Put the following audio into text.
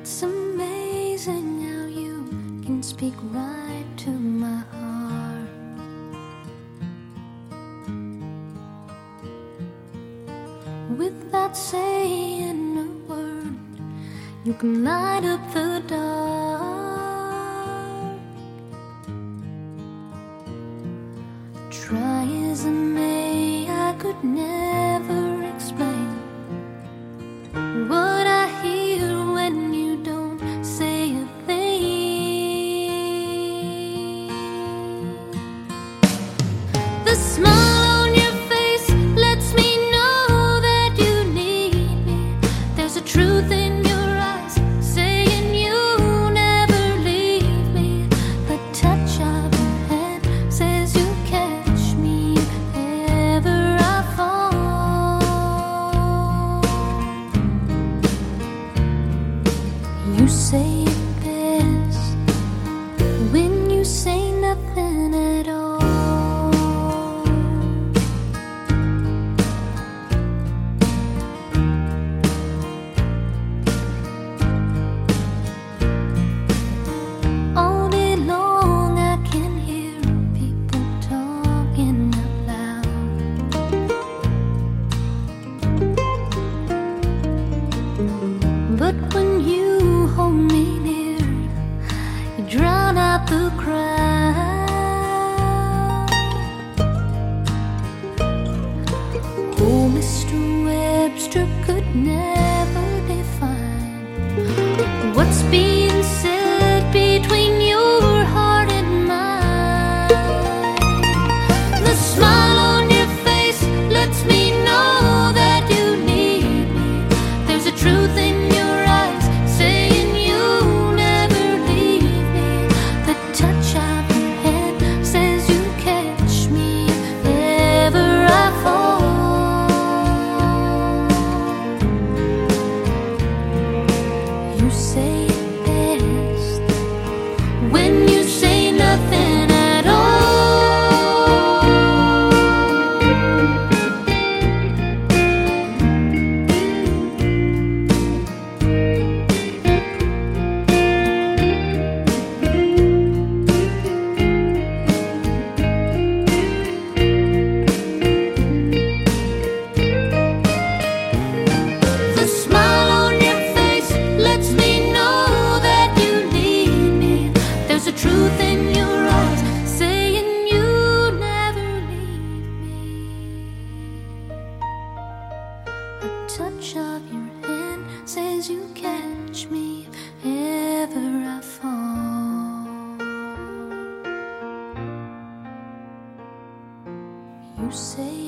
It's amazing how you can speak right to my heart. Without saying a word, you can light up the dark. Try as I may, I could never. When touch of your hand says you catch me if ever I fall. You say.